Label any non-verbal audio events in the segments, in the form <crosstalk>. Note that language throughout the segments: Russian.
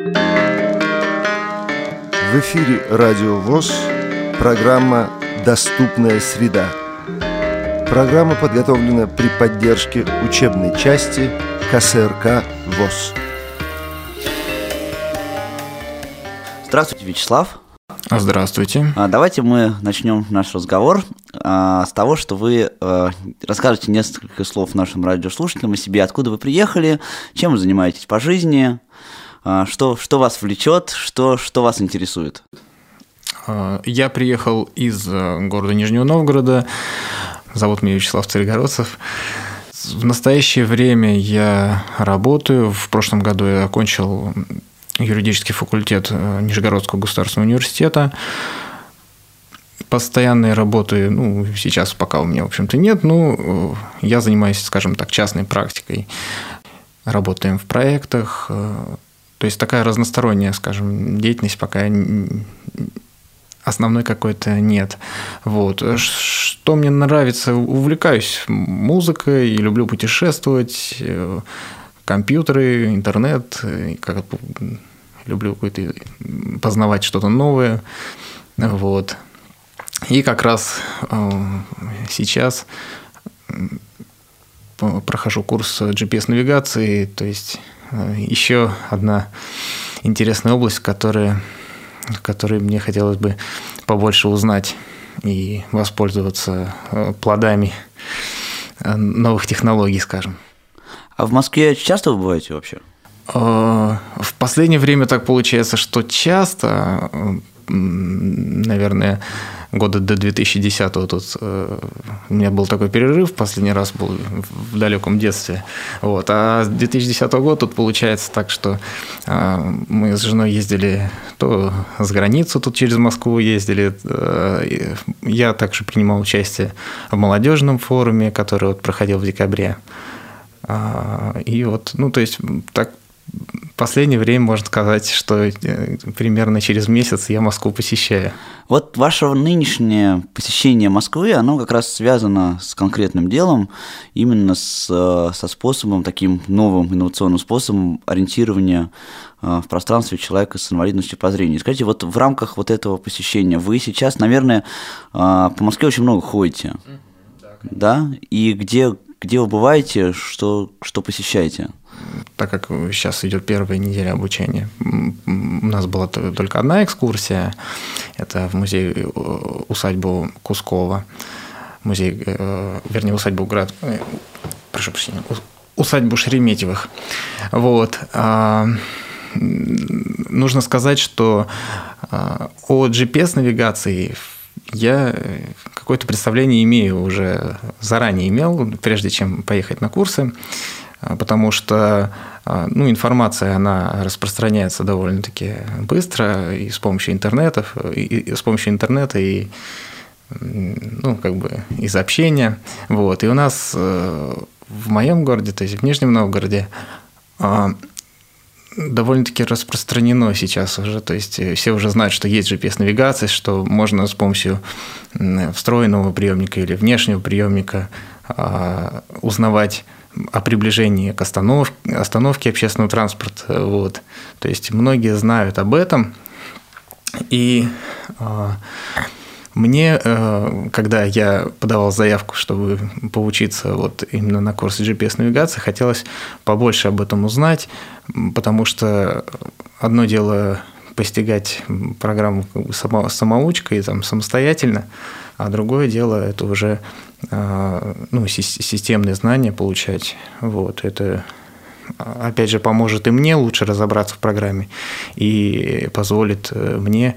В эфире Радио ВОЗ, программа «Доступная среда». Программа подготовлена при поддержке учебной части КСРК ВОЗ. Здравствуйте, Вячеслав. Здравствуйте. А, давайте мы начнем наш разговор а, с того, что вы а, расскажете несколько слов нашим радиослушателям о себе, откуда вы приехали, чем вы занимаетесь по жизни, что, что вас влечет, что, что вас интересует. Я приехал из э, города Нижнего Новгорода. Зовут меня Вячеслав Царегородцев. В настоящее время я работаю. В прошлом году я окончил юридический факультет э, Нижегородского государственного университета. Постоянной работы, ну, сейчас пока у меня, в общем-то, нет, но э, я занимаюсь, скажем так, частной практикой. Работаем в проектах, то есть такая разносторонняя, скажем, деятельность пока основной какой-то нет. Вот. Что мне нравится, увлекаюсь музыкой, люблю путешествовать, компьютеры, интернет, как люблю какой-то познавать что-то новое. Вот. И как раз э, сейчас прохожу курс GPS-навигации, то есть э, еще одна интересная область, которая, в которой мне хотелось бы побольше узнать и воспользоваться э, плодами новых технологий, скажем. А в Москве часто вы бываете вообще? Э, в последнее время так получается, что часто, наверное, года до 2010 тут э, у меня был такой перерыв, последний раз был в далеком детстве. Вот. А с 2010 года тут получается так, что э, мы с женой ездили то с границу тут через Москву ездили. Я также принимал участие в молодежном форуме, который вот проходил в декабре. А, и вот, ну, то есть так последнее время можно сказать, что э, примерно через месяц я Москву посещаю. Вот ваше нынешнее посещение Москвы, оно как раз связано с конкретным делом, именно с, э, со способом, таким новым инновационным способом ориентирования э, в пространстве человека с инвалидностью по зрению. Скажите, вот в рамках вот этого посещения вы сейчас, наверное, по Москве очень много ходите, да? И где, где вы бываете, что, что посещаете? Так как сейчас идет первая неделя обучения, у нас была только одна экскурсия, это в музей э, усадьбу Кускова, музей, э, вернее, усадьбу Град, э, прошу прощения, усадьбу Шереметьевых. Вот. А, нужно сказать, что а, о GPS-навигации я какое-то представление имею уже заранее имел, прежде чем поехать на курсы. А, потому что а, ну, информация, она распространяется довольно-таки быстро и с помощью интернетов, и, и с помощью интернета и ну, как бы из общения. Вот. И у нас э, в моем городе, то есть в Нижнем Новгороде, а, довольно-таки распространено сейчас уже, то есть все уже знают, что есть GPS-навигация, что можно с помощью встроенного приемника или внешнего приемника узнавать о приближении к останов, остановке общественного транспорта. Вот. То есть многие знают об этом. И э, мне, э, когда я подавал заявку, чтобы поучиться вот именно на курсе GPS-навигации, хотелось побольше об этом узнать, потому что одно дело постигать программу само, самоучкой, там, самостоятельно, а другое дело это уже а, ну, системные знания получать. Вот, это опять же поможет и мне лучше разобраться в программе и позволит э, мне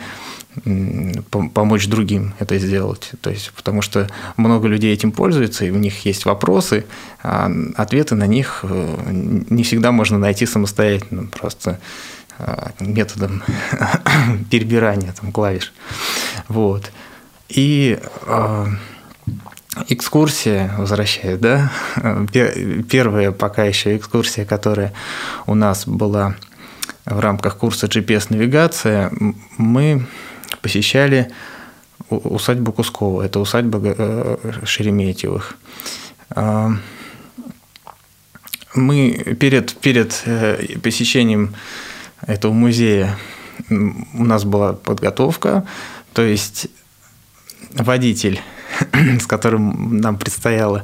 помочь другим это сделать. То есть, потому что много людей этим пользуются, и у них есть вопросы, а ответы на них э, не всегда можно найти самостоятельно, просто а, методом <coughs> перебирания там, клавиш. Вот. И э, экскурсия, возвращаясь, да, первая пока еще экскурсия, которая у нас была в рамках курса GPS-навигация, мы посещали усадьбу Кускова, это усадьба э, Шереметьевых. А, мы перед, перед э, посещением этого музея у нас была подготовка, то есть водитель, <clears throat> с которым нам предстояло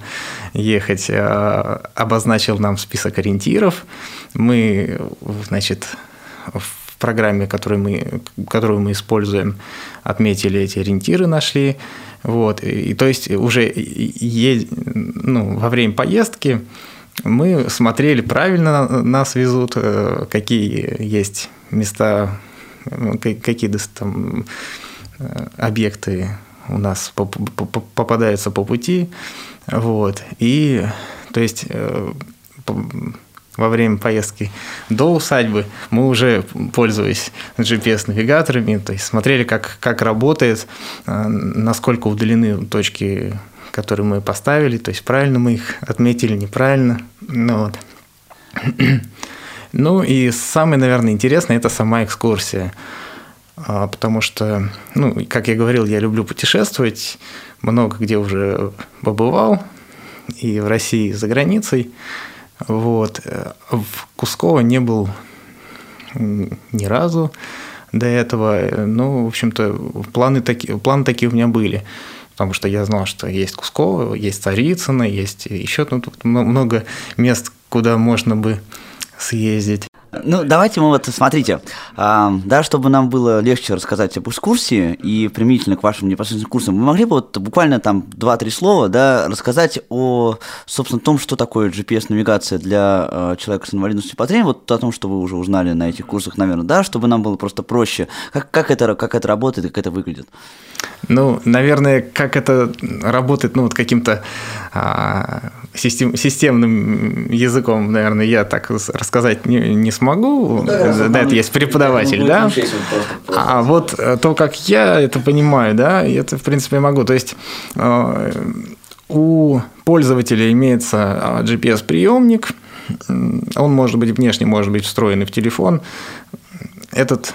ехать, э, обозначил нам список ориентиров. Мы, значит, в программе, которую мы, которую мы используем, отметили эти ориентиры, нашли. Вот. И, то есть уже е, ну, во время поездки мы смотрели, правильно нас везут, э, какие есть места, какие там э, объекты у нас попадаются по пути. Вот. И то есть э, во время поездки до усадьбы мы уже, пользуясь GPS-навигаторами, то есть смотрели, как, как работает, насколько удалены точки которые мы поставили, то есть правильно мы их отметили, неправильно. Ну, вот. <clears throat> ну и самое, наверное, интересное – это сама экскурсия. А, потому что, ну, как я говорил, я люблю путешествовать, много где уже побывал, и в России, и за границей. Вот. В Кусково не был ни разу до этого. Ну, в общем-то, планы такие, планы такие у меня были потому что я знал, что есть Кусково, есть Царицыно, есть еще тут много мест, куда можно бы съездить. Ну, давайте мы вот, смотрите, а, да, чтобы нам было легче рассказать об экскурсии и применительно к вашим непосредственным курсам, мы могли бы вот буквально там 2-3 слова, да, рассказать о, собственно, том, что такое GPS-навигация для э, человека с инвалидностью по зрению, вот о том, что вы уже узнали на этих курсах, наверное, да, чтобы нам было просто проще, как, как, это, как это работает как это выглядит. Ну, наверное, как это работает, ну, вот каким-то а, систем, системным языком, наверное, я так рассказать не, не смогу. Ну, да, да это есть преподаватель, да. А вот э, то, как я это понимаю, да, это, в принципе, могу. То есть э, у пользователя имеется GPS-приемник, он может быть внешне, может быть встроенный в телефон. Этот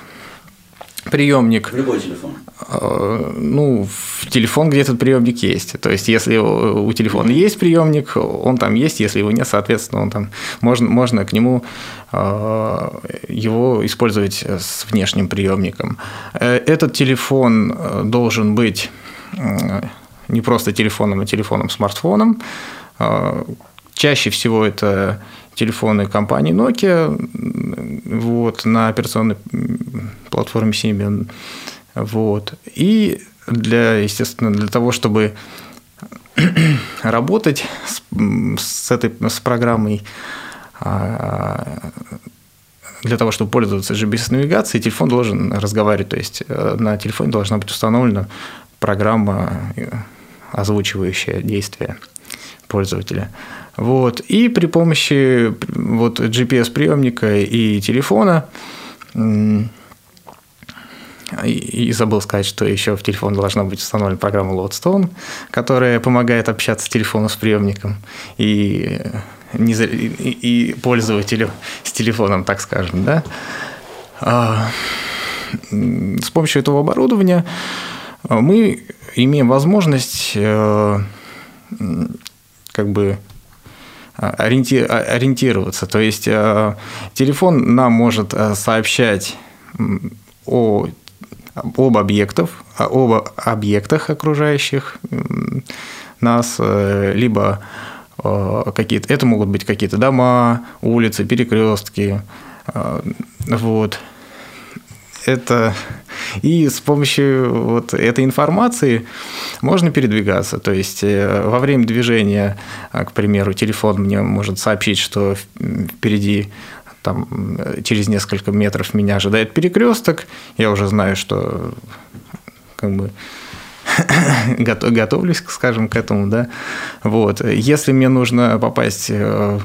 приемник. В любой телефон. Э, ну, в телефон где этот приемник есть. То есть, если у телефона есть приемник, он там есть, если его нет, соответственно, он там можно, можно к нему э, его использовать с внешним приемником. Э, этот телефон должен быть не просто телефоном, а телефоном-смартфоном. Чаще всего это телефоны компании Nokia вот, на операционной платформе Symbian. Вот. И для, естественно, для того, чтобы <clears throat> работать с, с этой с программой, а, для того, чтобы пользоваться GPS-навигацией, телефон должен разговаривать. То есть э, на телефоне должна быть установлена программа, э, озвучивающая действия пользователя. Вот. И при помощи вот, GPS-приемника и телефона и забыл сказать, что еще в телефон должна быть установлена программа Lodestone, которая помогает общаться с телефоном с приемником и, не, и, и пользователю с телефоном, так скажем. Да? А, с помощью этого оборудования мы имеем возможность э, как бы ориентироваться. То есть э, телефон нам может э, сообщать о об объектов, об объектах окружающих нас, э, либо какие-то, это могут быть какие-то дома, улицы, перекрестки, вот. Это и с помощью вот этой информации можно передвигаться. То есть э, во время движения, к примеру, телефон мне может сообщить, что впереди там через несколько метров меня ожидает перекресток, я уже знаю, что как бы <coughs> готовлюсь, скажем, к этому, да. Вот. Если мне нужно попасть, э,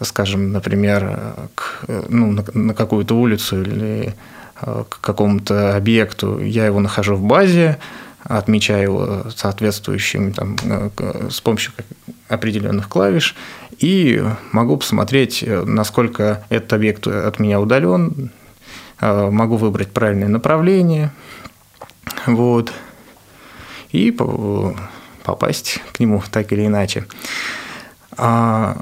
скажем, например, к, ну, на, на какую-то улицу или Э, к какому-то объекту, я его нахожу в базе, отмечаю его соответствующим там, э, с помощью определенных клавиш и могу посмотреть, э, насколько этот объект от меня удален, могу выбрать правильное направление, вот, и попасть к нему так или иначе. А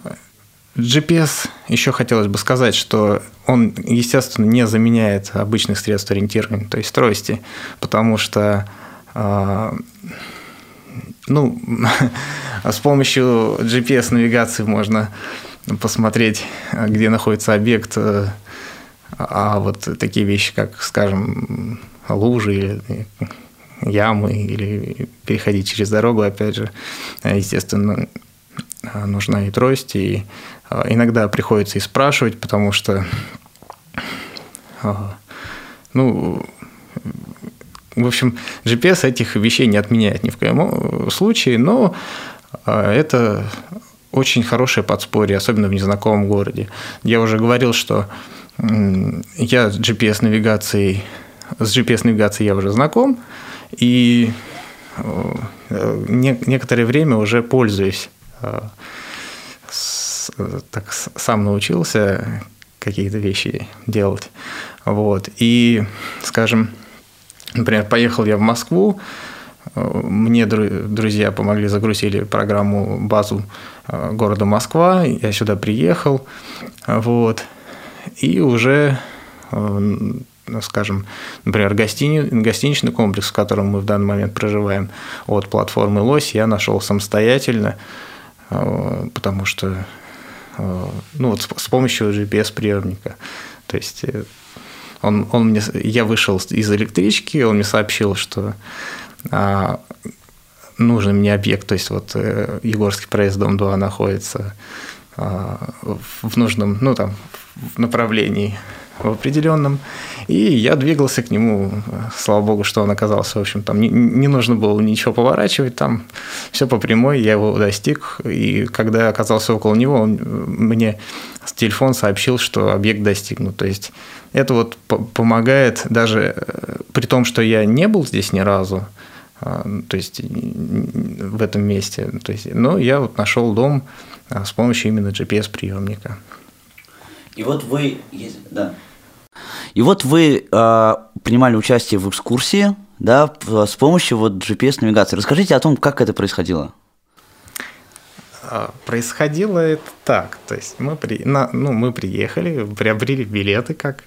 GPS еще хотелось бы сказать, что он, естественно, не заменяет обычных средств ориентирования, то есть трости, потому что а, ну, <laughs> с помощью GPS-навигации можно посмотреть, где находится объект, а вот такие вещи, как, скажем, лужи или ямы, или переходить через дорогу, опять же, естественно, нужна и трость, и а, иногда приходится и спрашивать, потому что, а, ну, в общем, GPS этих вещей не отменяет ни в коем случае, но а, это очень хорошее подспорье, особенно в незнакомом городе. Я уже говорил, что я с GPS-навигацией, с GPS-навигацией я уже знаком, и э, некоторое время уже пользуюсь так сам научился какие-то вещи делать. Вот. И, скажем, например, поехал я в Москву, мне друзья помогли, загрузили программу, базу э, города Москва, я сюда приехал, вот, и уже, э, скажем, например, гостини, гостиничный комплекс, в котором мы в данный момент проживаем, от платформы «Лось» я нашел самостоятельно, э, потому что Э, ну, вот с помощью GPS-приемника. То есть э, он, он мне, я вышел из электрички, он мне сообщил, что а, нужный мне объект, то есть вот э, Егорский проезд, дом 2 находится а, в нужном, ну там, в направлении в определенном. И я двигался к нему, слава богу, что он оказался, в общем, там не, не нужно было ничего поворачивать, там все по прямой, я его достиг. И когда я оказался около него, он мне телефон сообщил, что объект достигнут. То есть это вот помогает даже э, при том, что я не был здесь ни разу, а, то есть в этом месте, то есть, но я вот нашел дом а, с помощью именно GPS-приемника. И вот вы, да. И вот вы э, принимали участие в экскурсии, да, с помощью вот GPS-навигации. Расскажите о том, как это происходило. А, происходило это так, то есть мы, при, на, ну, мы приехали, приобрели билеты, как,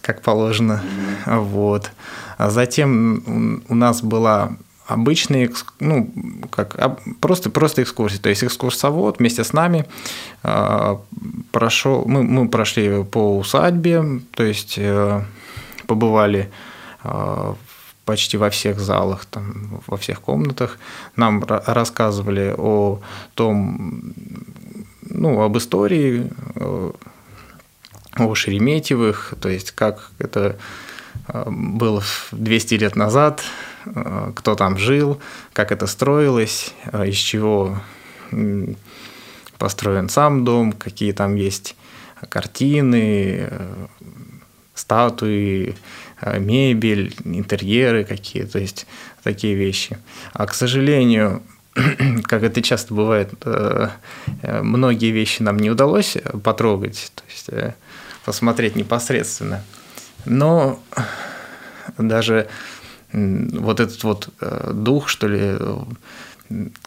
как положено, вот. А затем у нас была обычные, ну, как, просто, просто экскурсии. То есть экскурсовод вместе с нами э, прошел, мы, мы прошли по усадьбе, то есть э, побывали э, почти во всех залах, там, во всех комнатах. Нам рассказывали о том, ну, об истории, о Шереметьевых, то есть как это было 200 лет назад, Э, кто там жил, как это строилось, э, из чего построен сам дом, какие там есть картины, э, статуи, мебель, интерьеры какие, то есть такие вещи. А, к сожалению, <clears throat> как это часто бывает, многие вещи нам не удалось потрогать, то есть посмотреть непосредственно. Но даже вот этот вот э, дух, что ли,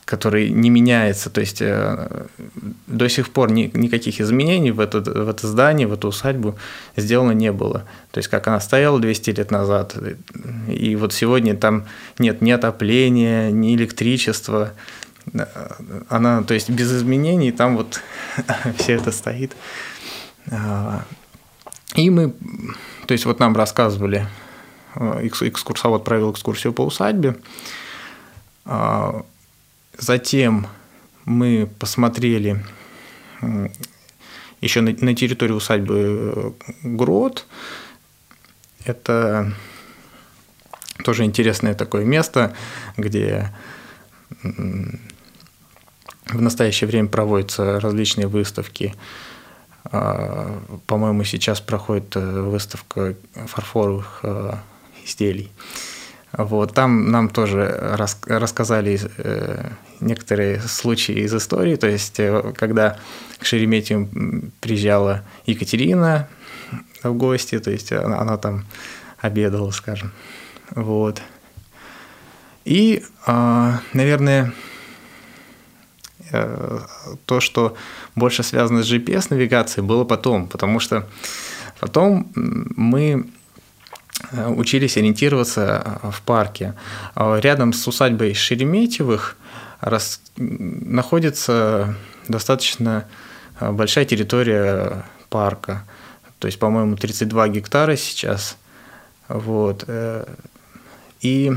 который не меняется, то есть э, до сих пор ни, никаких изменений в это, в это здание, в эту усадьбу сделано не было. То есть как она стояла 200 лет назад, и вот сегодня там нет ни отопления, ни электричества, она, то есть без изменений, там вот <laughs> все это стоит. А, и мы, то есть вот нам рассказывали Э, экскурсовод провел экскурсию по усадьбе. Затем мы посмотрели еще на, территории усадьбы э, Грот. Это тоже интересное такое место, где в настоящее время проводятся различные выставки. А, по-моему, сейчас проходит э, выставка фарфоровых изделий. Вот, там нам тоже рас, рассказали э, некоторые случаи из истории, то есть э, когда к Шереметьеву приезжала Екатерина в гости, то есть она, она там обедала, скажем. Вот. И, э, наверное, то, что больше связано с GPS-навигацией, было потом, потому что потом мы учились ориентироваться в парке. Рядом с усадьбой Шереметьевых рас... находится достаточно большая территория парка. То есть, по-моему, 32 гектара сейчас. Вот. И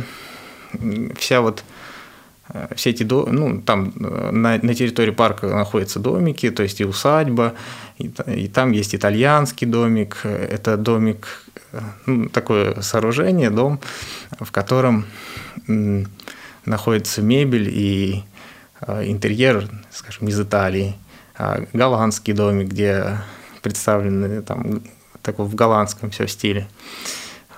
вся вот э, все эти ну, там э, на, на территории парка находятся домики, то есть и усадьба, и, там есть итальянский домик. Это домик, э, ну, такое сооружение, дом, в котором находится мебель и интерьер, скажем, из Италии. А голландский домик, где представлены там такой в голландском все стиле.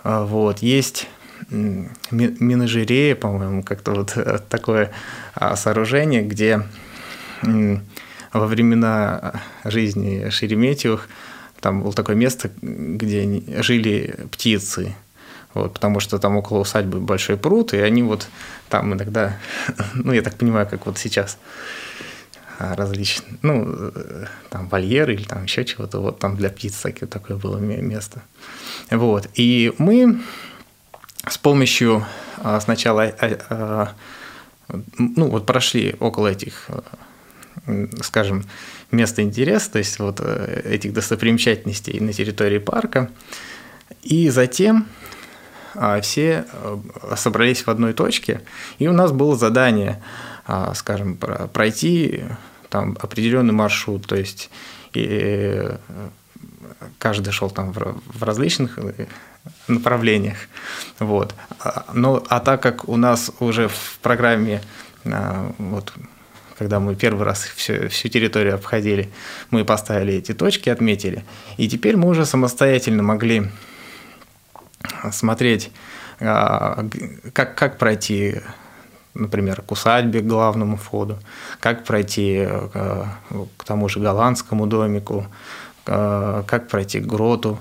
А вот. Есть Минажерея, по-моему, как-то вот э, такое а, сооружение, где во времена жизни Шереметьевых там было такое место, где жили птицы, вот, потому что там около усадьбы большой пруд, и они вот там иногда, <laughs> ну, я так понимаю, как вот сейчас а, различные, ну, э, там вольеры или там еще чего-то, вот там для птиц такое было место. Вот, и мы с помощью а, сначала, а, ну вот прошли около этих, скажем, мест интереса, то есть вот э, этих достопримечательностей на территории парка, и затем все э, собрались в одной точке, и у нас было задание, скажем, пройти там определенный маршрут, то есть и э, каждый шел там в различных направлениях. Вот. Но, а так как у нас уже в программе, а, вот, когда мы первый раз всю, всю территорию обходили, мы поставили эти точки, отметили, и теперь мы уже самостоятельно могли смотреть, а, как, как пройти например, к усадьбе, к главному входу, как пройти к, к тому же голландскому домику, как пройти к гроту,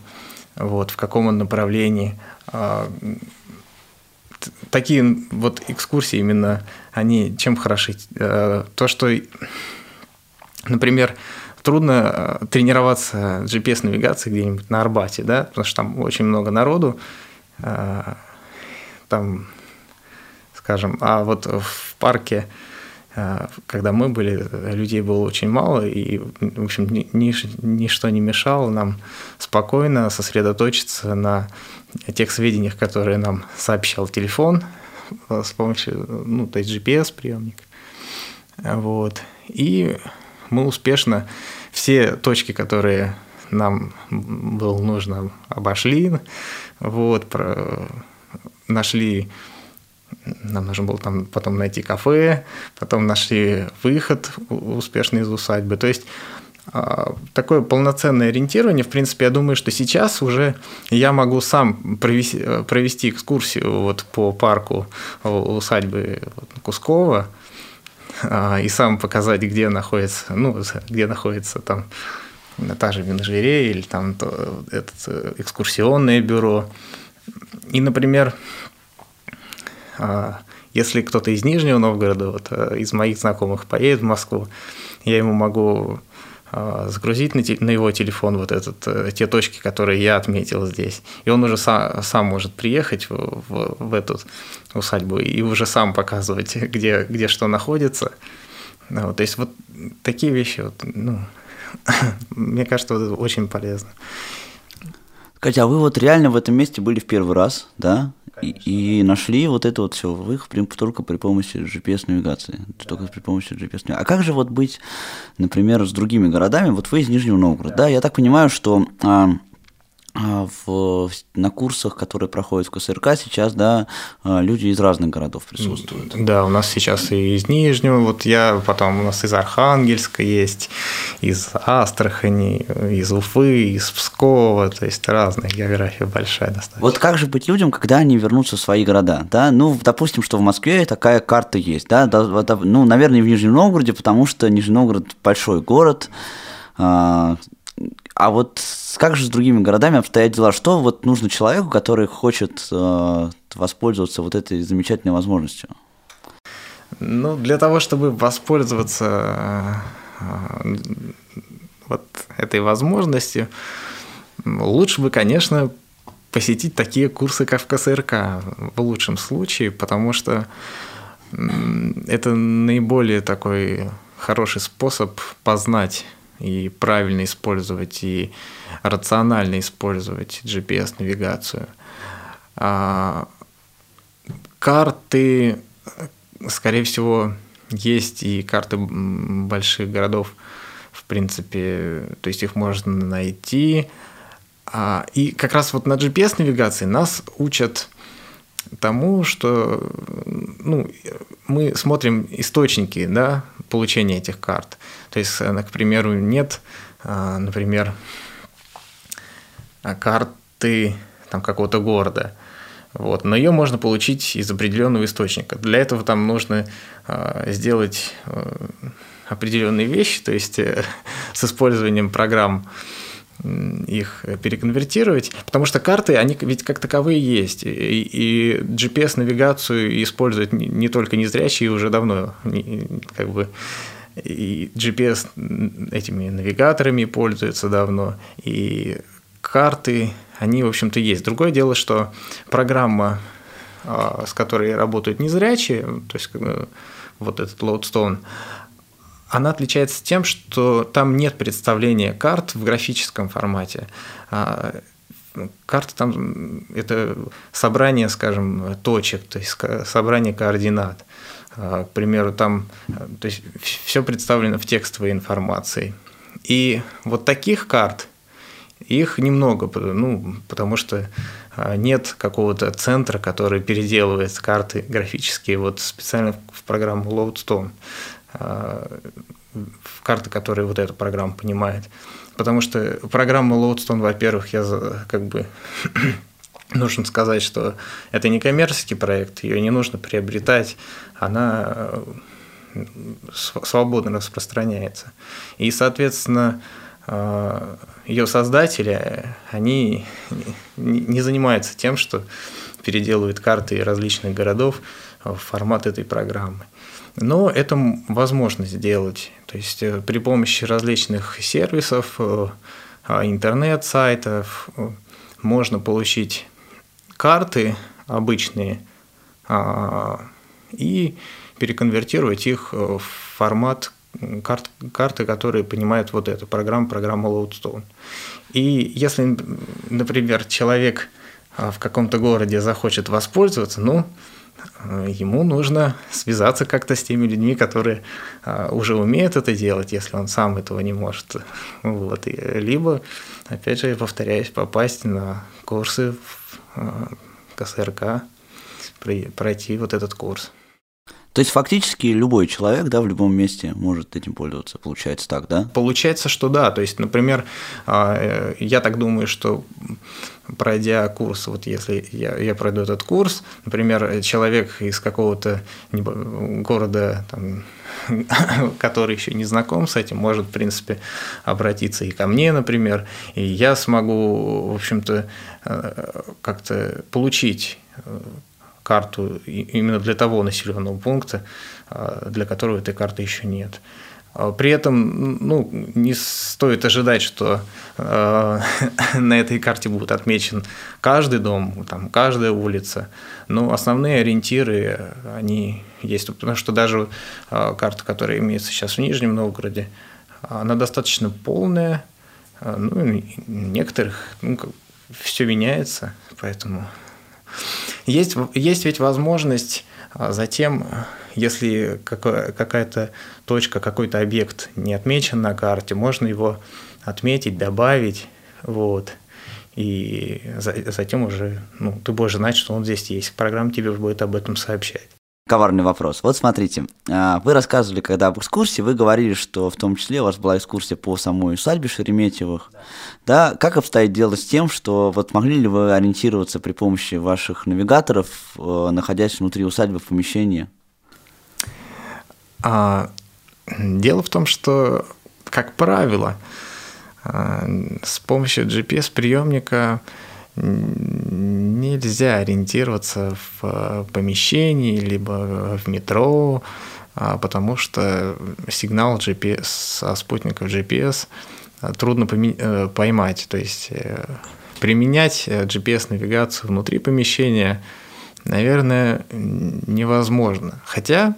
вот, в каком он направлении. Такие вот экскурсии именно, они чем хороши? Э, то, что, например, трудно э, тренироваться GPS-навигацией где-нибудь на Арбате, да, потому что там очень много народу, э, там, скажем, а вот в парке когда мы были, людей было очень мало, и, в общем, ничто не мешало нам спокойно сосредоточиться на тех сведениях, которые нам сообщал телефон а, с помощью, ну, то есть GPS-приемник. Вот. И мы успешно все точки, которые нам было нужно, обошли, вот, нашли нам нужно было там потом найти кафе, потом нашли выход успешный из усадьбы. То есть такое полноценное ориентирование, в принципе, я думаю, что сейчас уже я могу сам провести, провести экскурсию вот по парку усадьбы Кускова а, и сам показать, где находится, ну, где находится там та же менеджерея или там то, это экскурсионное бюро. И, например, а, если кто-то из Нижнего Новгорода, вот, э, из моих знакомых поедет в Москву, я ему могу а, загрузить на, на его телефон вот этот, э, те точки, которые я отметил здесь. И он уже сам, сам может приехать в, в, в эту усадьбу и уже сам показывать, <laughs> где, где что находится. Вот, то есть вот такие вещи, вот, ну, <laughs> мне кажется, это очень полезно. Катя, а вы вот реально в этом месте были в первый раз, да? И, и нашли вот это вот все в их только при помощи GPS-навигации. Только при помощи GPS-навигации. А как же вот быть, например, с другими городами? Вот вы из Нижнего Новгорода, да? Я так понимаю, что а, в, на курсах, которые проходят в КСРК, сейчас, да, а, люди из разных городов присутствуют. Да, у нас сейчас и из Нижнего, вот я, потом у нас из Архангельска есть, из Астрахани, из Уфы, из Пскова, то есть разная география большая достаточно. Вот как же быть людям, когда они вернутся в свои города, да? Ну, допустим, что в Москве такая карта есть, да, ну, наверное, в Нижнем Новгороде, потому что Нижний Новгород большой город, а, вот как же с другими городами обстоят дела? Что вот нужно человеку, который хочет э, воспользоваться вот этой замечательной возможностью? Ну, для того, чтобы воспользоваться э, вот этой возможностью, лучше бы, конечно, посетить такие курсы, как в КСРК, в лучшем случае, потому что это наиболее такой хороший способ познать и правильно использовать, и рационально использовать GPS-навигацию. А карты, скорее всего, есть и карты больших городов, в принципе, то есть их можно найти. А, и как раз вот на GPS-навигации нас учат тому, что ну, мы смотрим источники да, получения этих карт. То есть, э, к примеру, нет, а, например, карты там, какого-то города. Вот. Но ее можно получить из определенного источника. Для этого там нужно а, сделать э, определенные вещи, то есть э, <laughs> с использованием программ их переконвертировать, потому что карты, они ведь как таковые есть, и, и GPS-навигацию используют не только незрячие уже давно, как бы и GPS этими навигаторами пользуются давно, и карты, они, в общем-то, есть. Другое дело, что программа, а, с которой работают незрячие, то есть э, вот этот Loadstone, она отличается тем, что там нет представления карт в графическом формате. А, карта там – это собрание, скажем, точек, то есть собрание координат. А, к примеру, там то есть все представлено в текстовой информации. И вот таких карт, их немного, ну, потому что а, нет какого-то центра, который переделывает карты графические вот специально в программу Loadstone. Э, в карты, которые вот эта программа понимает. Потому что программа Loadstone, во-первых, я как бы <clears throat> нужно сказать, что это не коммерческий проект, ее не нужно приобретать, она э, свободно распространяется. И, соответственно, э, ее создатели, они не занимаются тем, что переделывают карты различных городов в формат этой программы. Но это возможно сделать. То есть э, при помощи различных сервисов, э, а, интернет-сайтов э, можно получить карты обычные а, и переконвертировать их в формат карт, карты, которые понимают вот эту программу, программу Loadstone. И если, например, человек а, в каком-то городе захочет воспользоваться, ну, ему нужно связаться как-то с теми людьми, которые а, уже умеют это делать, если он сам этого не может. Вот. И, либо, опять же, я повторяюсь, попасть на курсы в а, КСРК, пройти вот этот курс. То есть фактически любой человек, да, в любом месте может этим пользоваться, получается так, да? Получается, что да. То есть, например, а, э, я так думаю, что пройдя курс, вот если я, я пройду этот курс, например, человек из какого-то города, там, <laughs> который еще не знаком с этим, может, в принципе, обратиться и ко мне, например, и я смогу, в общем-то, э, как-то получить э, карту именно для того населенного пункта, а, для которого этой карты еще нет. А, при этом ну, не стоит ожидать, что э, <laughs> на этой карте будет отмечен каждый дом, там, каждая улица. Но основные ориентиры, они есть. Потому что даже э, карта, которая имеется сейчас в Нижнем Новгороде, она достаточно полная. Ну, некоторых ну, все меняется, поэтому есть, есть ведь возможность а, затем, если какая-то точка, какой-то объект не отмечен на карте, можно его отметить, добавить, вот, и затем уже ну, ты будешь знать, что он здесь есть. Программа тебе будет об этом сообщать коварный вопрос. Вот смотрите, а, вы рассказывали, когда об экскурсии, вы говорили, что в том числе у вас была экскурсия по самой усадьбе Шереметьевых. Да. да, как обстоит дело с тем, что вот могли ли вы ориентироваться при помощи ваших навигаторов, э, находясь внутри усадьбы в помещении? А, дело в том, что, как правило, а, с помощью GPS-приемника нельзя ориентироваться в помещении, либо в метро, а, потому что сигнал GPS со спутников GPS трудно э, поймать. То есть э, применять GPS-навигацию внутри помещения, наверное, невозможно. Хотя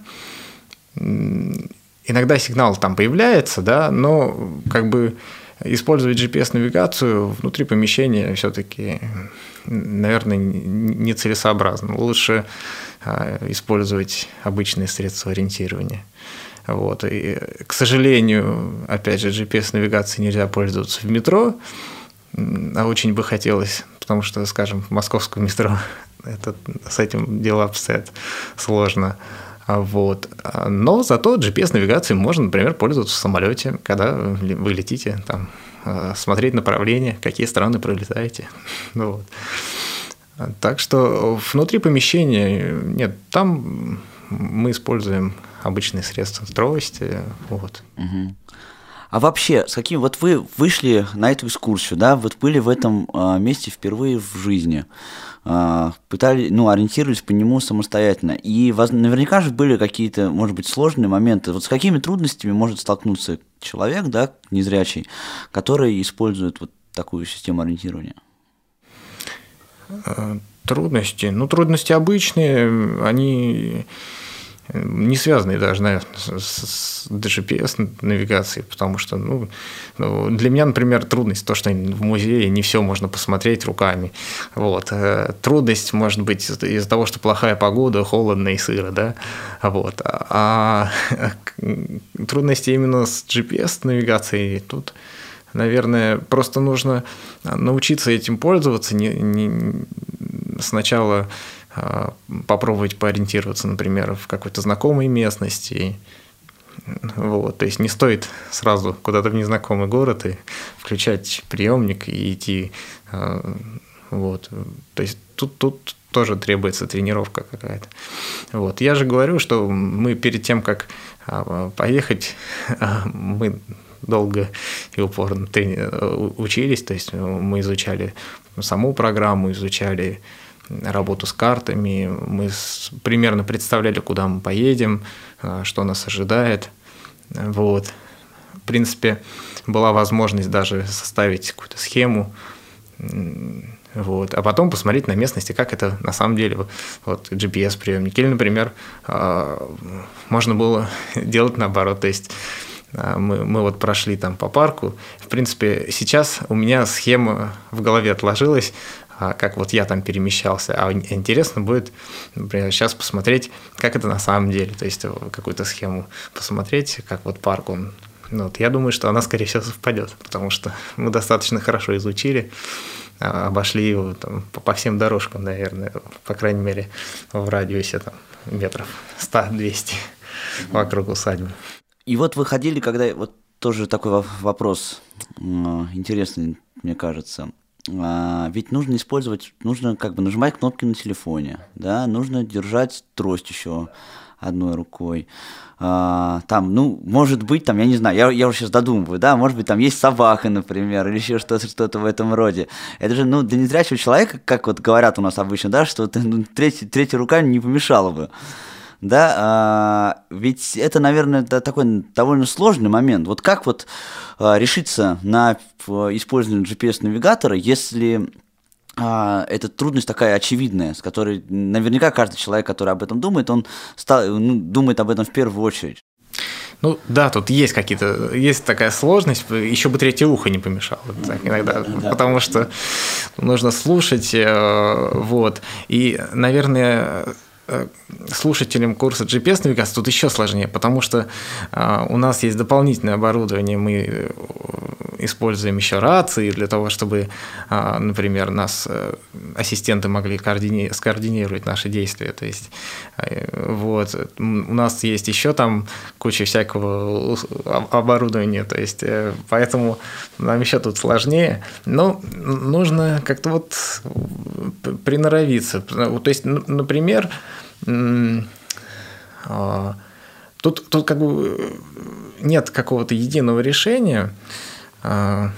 иногда сигнал там появляется, да, но как бы использовать GPS-навигацию внутри помещения все-таки, наверное, нецелесообразно. Лучше а, использовать обычные средства ориентирования. Вот. И, к сожалению, опять же, GPS-навигацией нельзя пользоваться в метро, а очень бы хотелось, потому что, скажем, в московском метро <laughs> это, с этим дело обстоят сложно. Вот. Но зато GPS-навигацией можно, например, пользоваться в самолете, когда вы летите, там, э, смотреть направление, какие страны пролетаете. <laughs> Вот. Так что внутри помещения нет, там мы используем обычные средства трости. Вот. Угу. А вообще, с каким вот вы вышли на эту экскурсию, да, вот были в этом месте впервые в жизни. А, пытались, ну, ориентировались по нему самостоятельно. И воз, наверняка же были какие-то, может быть, сложные моменты. Вот с какими трудностями может столкнуться человек, да, незрячий, который использует вот такую систему ориентирования? Э, трудности. Ну, трудности обычные, они не связанные даже, наверное, с GPS-навигацией, потому что ну, ну, для меня, например, трудность то, что в музее не все можно посмотреть руками. Вот. Э, трудность может быть из-за того, что плохая погода, холодно и сыро, да, вот. А трудности именно с GPS-навигацией тут наверное, просто нужно научиться этим пользоваться, не, не, сначала попробовать поориентироваться, например, в какой-то знакомой местности. Вот, то есть не стоит сразу куда-то в незнакомый город и включать приемник и идти. А, вот, то есть тут, тут тоже требуется тренировка какая-то. Вот. Я же говорю, что мы перед тем, как а, поехать, мы долго и упорно учились, то есть мы изучали саму программу, изучали работу с картами, мы примерно представляли, куда мы поедем, э, что нас ожидает. Вот. В принципе, была возможность даже составить какую-то схему, вот. А потом посмотреть на местности, как это на самом деле. Вот GPS-приемники. Или, например, э, можно было <laughs> делать наоборот. То есть э, мы, мы вот прошли там по парку. В принципе, сейчас у меня схема в голове отложилась, как вот я там перемещался. А интересно будет, например, сейчас посмотреть, как это на самом деле, то есть э, какую-то схему посмотреть, как вот парк он ну, вот я думаю, что она, скорее всего, совпадет, потому что мы достаточно хорошо изучили, а, обошли его там, по, всем дорожкам, наверное, по крайней мере, в радиусе там, метров 100-200 вокруг усадьбы. И вот выходили, когда вот тоже такой вопрос интересный, мне кажется. А, ведь нужно использовать, нужно как бы нажимать кнопки на телефоне, да, нужно держать трость еще одной рукой. А, там, ну, может быть, там, я не знаю, я, я уже сейчас додумываю, да, может быть, там есть собака, например, или еще что-то, что-то в этом роде. Это же, ну, для незрячего человека, как вот говорят у нас обычно, да, что ну, третья рука не помешала бы да, а, ведь это, наверное, это такой довольно сложный момент. Вот как вот а, решиться на использование GPS-навигатора, если а, эта трудность такая очевидная, с которой наверняка каждый человек, который об этом думает, он стал, ну, думает об этом в первую очередь. Ну да, тут есть какие-то, есть такая сложность, еще бы третье ухо не помешало так, иногда, да, потому что нужно слушать, э, вот, и, наверное, слушателям курса GPS-навигации тут еще сложнее, потому что э, у нас есть дополнительное оборудование, мы э, используем еще рации для того, чтобы, например, нас ассистенты могли координи- скоординировать наши действия. То есть вот у нас есть еще там куча всякого оборудования, то есть поэтому нам еще тут сложнее, но нужно как-то вот приноровиться. То есть, например, тут, тут как бы нет какого-то единого решения, а,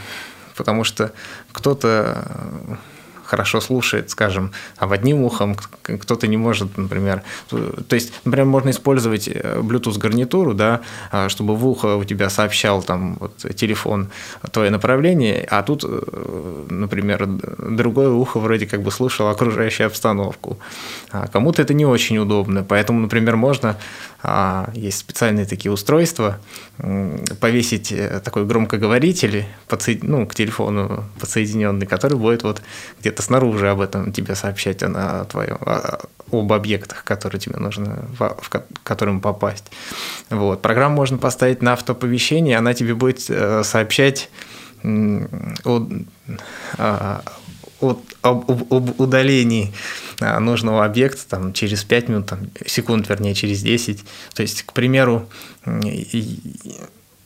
потому что кто-то хорошо слушает, скажем, а в одним ухом кто-то не может, например. То есть, например, можно использовать э, Bluetooth гарнитуру, да, а, чтобы в ухо у тебя сообщал там вот, телефон твое направление, а тут, э, например, другое ухо вроде как бы слушало окружающую обстановку. А кому-то это не очень удобно, поэтому, например, можно есть специальные такие устройства, повесить э, такой громкоговоритель ну, к телефону подсоединенный, который будет вот где-то снаружи об этом тебе сообщать о твоем, об объектах, которые тебе нужно, в которым попасть. Вот. Программу можно поставить на автоповещение, она тебе будет э, сообщать о, а, о, об, об удалении а, нужного объекта там, через 5 минут, там, секунд, вернее, через 10. То есть, к примеру,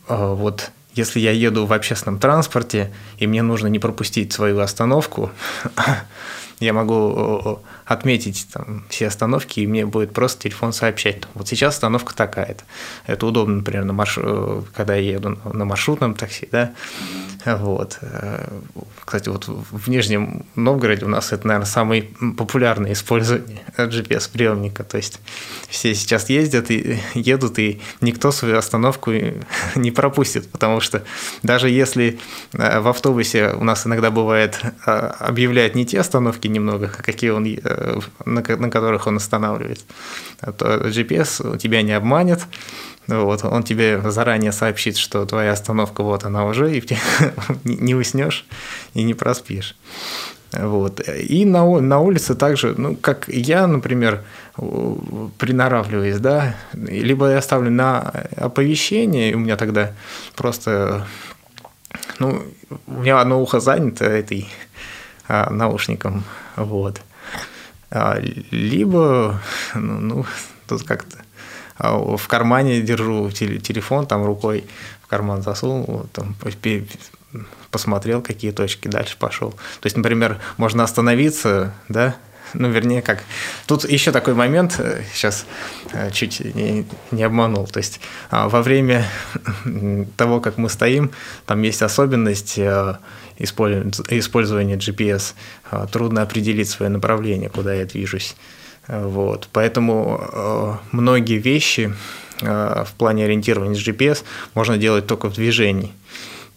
а, вот если я еду в общественном транспорте, и мне нужно не пропустить свою остановку, <laughs> я могу отметить там, все остановки, и мне будет просто телефон сообщать. Вот сейчас остановка такая-то. Это удобно, например, на марш... когда я еду на маршрутном такси, да, вот. Э, кстати, вот в Нижнем Новгороде у нас это, наверное, самое популярное использование <laughs> GPS-приемника. То есть все сейчас ездят и едут, и никто свою остановку <laughs> не пропустит, потому что даже если э, в автобусе у нас иногда бывает э, объявляет не те остановки немного, какие он, на которых он останавливает, то GPS тебя не обманет, вот, он тебе заранее сообщит, что твоя остановка вот она уже, и <laughs> не уснешь и не проспишь. Вот. И на, на улице также, ну, как я, например, приноравливаюсь, да, либо я ставлю на оповещение, и у меня тогда просто, ну, у меня одно ухо занято этой а, наушником, вот. А, либо, ну, ну тут как-то а в кармане держу телефон, там рукой в карман засунул, там, посмотрел, какие точки, дальше пошел. То есть, например, можно остановиться, да, ну, вернее, как... Тут еще такой момент, сейчас э, э, чуть не, не обманул. То есть а, во время того, как мы стоим, там есть особенность использования GPS. Трудно определить свое направление, куда я движусь. Вот. Поэтому э, многие вещи э, в плане ориентирования с GPS можно делать только в движении.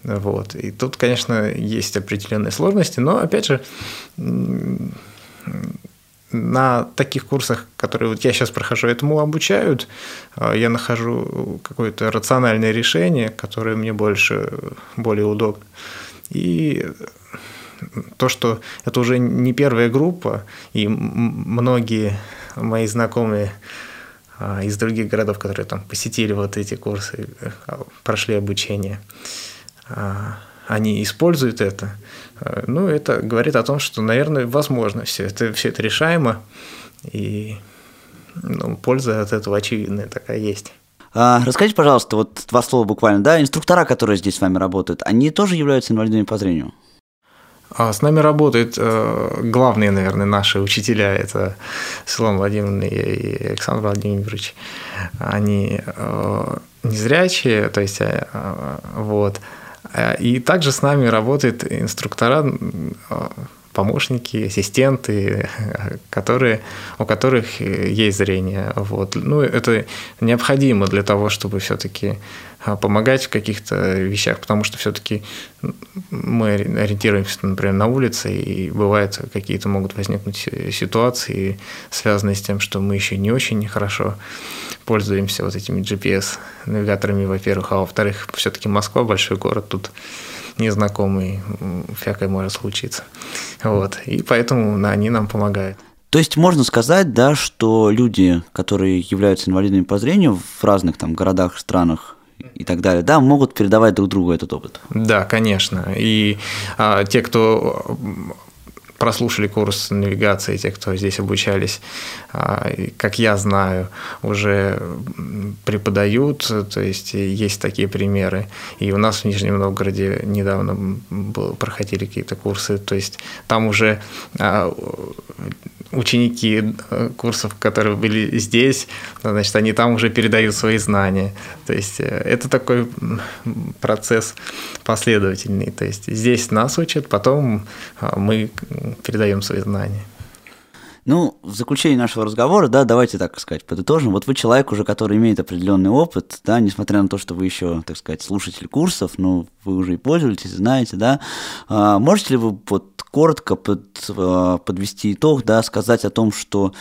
Вот. И тут, конечно, есть определенные сложности, но, опять же, на таких курсах, которые вот я сейчас прохожу, этому обучают, э, я нахожу какое-то рациональное решение, которое мне больше, более удобно. И то, что это уже не первая группа, и многие мои знакомые а, из других городов, которые там посетили вот эти курсы, а, прошли обучение, а, они используют это. Ну, это говорит о том, что, наверное, возможно все это, все это решаемо, и ну, польза от этого очевидная такая есть. А, расскажите, пожалуйста, вот два слова буквально, да, инструктора, которые здесь с вами работают, они тоже являются инвалидами по зрению? А с нами работают э, главные, наверное, наши учителя. Это Светлана Владимировна и Александр Владимирович. Они э, незрячие, то есть э, вот. И также с нами работают инструктора, помощники, ассистенты, <laughs> которые, у которых есть зрение. Вот. Ну, это необходимо для того, чтобы все-таки а, помогать в каких-то вещах, потому что все-таки мы ориентируемся, например, на улице, и бывает какие-то могут возникнуть ситуации, связанные с тем, что мы еще не очень хорошо пользуемся вот этими GPS-навигаторами, во-первых, а во-вторых, все-таки Москва большой город, тут незнакомый, всякое может случиться. Вот. И поэтому они нам помогают. То есть можно сказать, да, что люди, которые являются инвалидами по зрению в разных там городах, странах, и так далее, да, могут передавать друг другу этот опыт. Да, конечно. И а, те, кто прослушали курс навигации, те, кто здесь обучались, а, как я знаю, уже преподают, то есть есть такие примеры. И у нас в Нижнем Новгороде недавно проходили какие-то курсы, то есть там уже а, ученики э, курсов, которые были здесь, значит, они там уже передают свои знания. То есть э, это такой процесс последовательный. То есть здесь нас учат, потом а, мы передаем свои знания. Ну, в заключение нашего разговора, да, давайте так сказать, подытожим. Вот вы человек уже, который имеет определенный опыт, да, несмотря на то, что вы еще, так сказать, слушатель курсов, ну, вы уже и пользуетесь, знаете, да. А, можете ли вы вот коротко под, а, подвести итог, да, сказать о том, что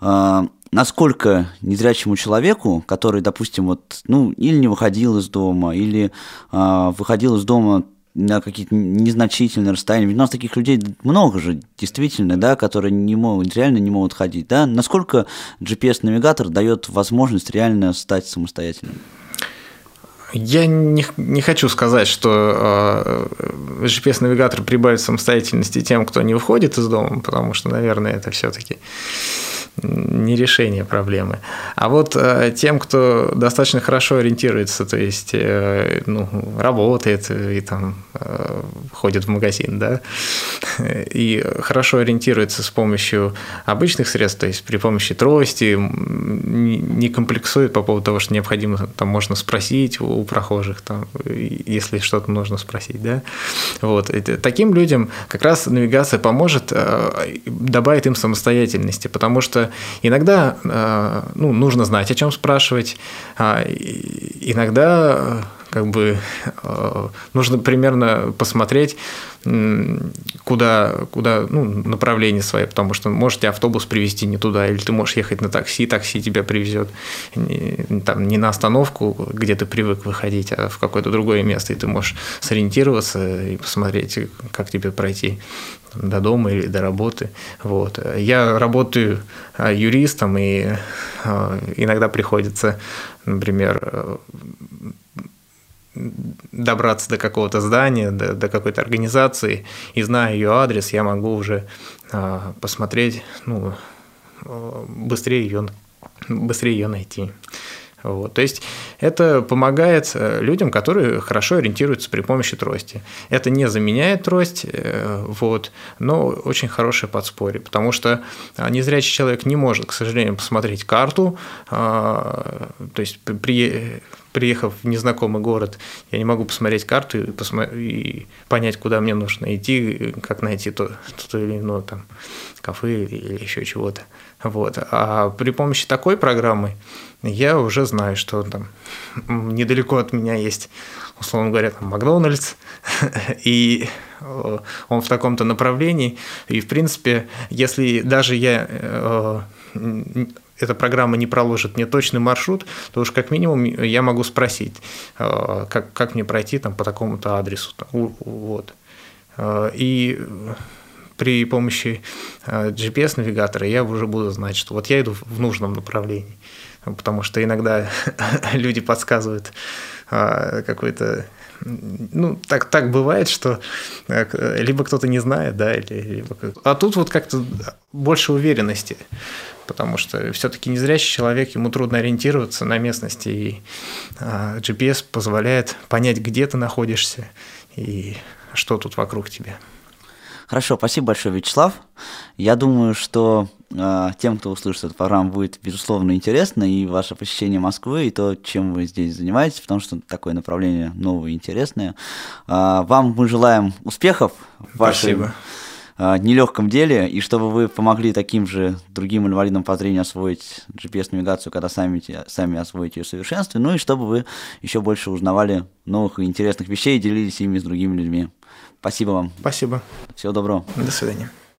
а, насколько незрячему человеку, который, допустим, вот, ну, или не выходил из дома, или а, выходил из дома на какие-то незначительные расстояния. Ведь у нас таких людей много же, действительно, да, которые не могут, реально не могут ходить. Да? Насколько GPS-навигатор дает возможность реально стать самостоятельным? Я не, не хочу сказать, что э, GPS-навигатор прибавит самостоятельности тем, кто не выходит из дома, потому что, наверное, это все-таки не решение проблемы. А вот э, тем, кто достаточно хорошо ориентируется, то есть э, ну, работает и там э, ходит в магазин, да, <laughs> и хорошо ориентируется с помощью обычных средств, то есть при помощи трости, не комплексует по поводу того, что необходимо, там можно спросить у прохожих, там, если что-то нужно спросить, да. Вот. Таким людям как раз навигация поможет, добавит им самостоятельности, потому что иногда э, ну, нужно знать, о чем спрашивать, а иногда как бы э, нужно примерно посмотреть, куда, куда ну, направление свое, потому что может тебя автобус привезти не туда, или ты можешь ехать на такси, такси тебя привезет там, не на остановку, где ты привык выходить, а в какое-то другое место, и ты можешь сориентироваться и посмотреть, как тебе пройти до дома или до работы. Вот. Я работаю а, юристом, и а, иногда приходится, например, добраться до какого-то здания, до, до какой-то организации, и зная ее адрес, я могу уже а, посмотреть, ну, быстрее ее, быстрее ее найти. Вот. То есть это помогает э, людям, которые хорошо ориентируются при помощи трости. Это не заменяет трость, э, вот, но очень хорошее подспорье, потому что а, незрячий человек не может, к сожалению, посмотреть карту, а, то есть при приехав в незнакомый город, я не могу посмотреть карту и, посмотри, и понять, куда мне нужно идти, как найти то, то или иное там кафе или еще чего-то. Вот. А при помощи такой программы я уже знаю, что там недалеко от меня есть, условно говоря, там Макдональдс, <laughs> и э, он в таком-то направлении. И, в принципе, если даже я э, эта программа не проложит мне точный маршрут, то уж как минимум я могу спросить, э, как, как мне пройти там, по такому-то адресу. Вот. И при помощи GPS-навигатора я уже буду знать, что вот я иду в нужном направлении потому что иногда <laughs> люди подсказывают а, какой-то ну, так, так бывает, что э, либо кто-то не знает, да, или, либо... А тут вот как-то больше уверенности, потому что все-таки незрячий человек, ему трудно ориентироваться на местности, и а, GPS позволяет понять, где ты находишься и что тут вокруг тебя. Хорошо, спасибо большое, Вячеслав. Я думаю, что тем, кто услышит эту программу, будет, безусловно, интересно и ваше посещение Москвы, и то, чем вы здесь занимаетесь, потому что такое направление новое и интересное. Э, вам мы желаем успехов в вашем э, нелегком деле, и чтобы вы помогли таким же другим инвалидам по зрению освоить GPS-навигацию, когда сами, сами освоите ее совершенстве, ну и чтобы вы еще больше узнавали новых и интересных вещей и делились ими с другими людьми. Спасибо вам. Спасибо. Всего доброго. До свидания.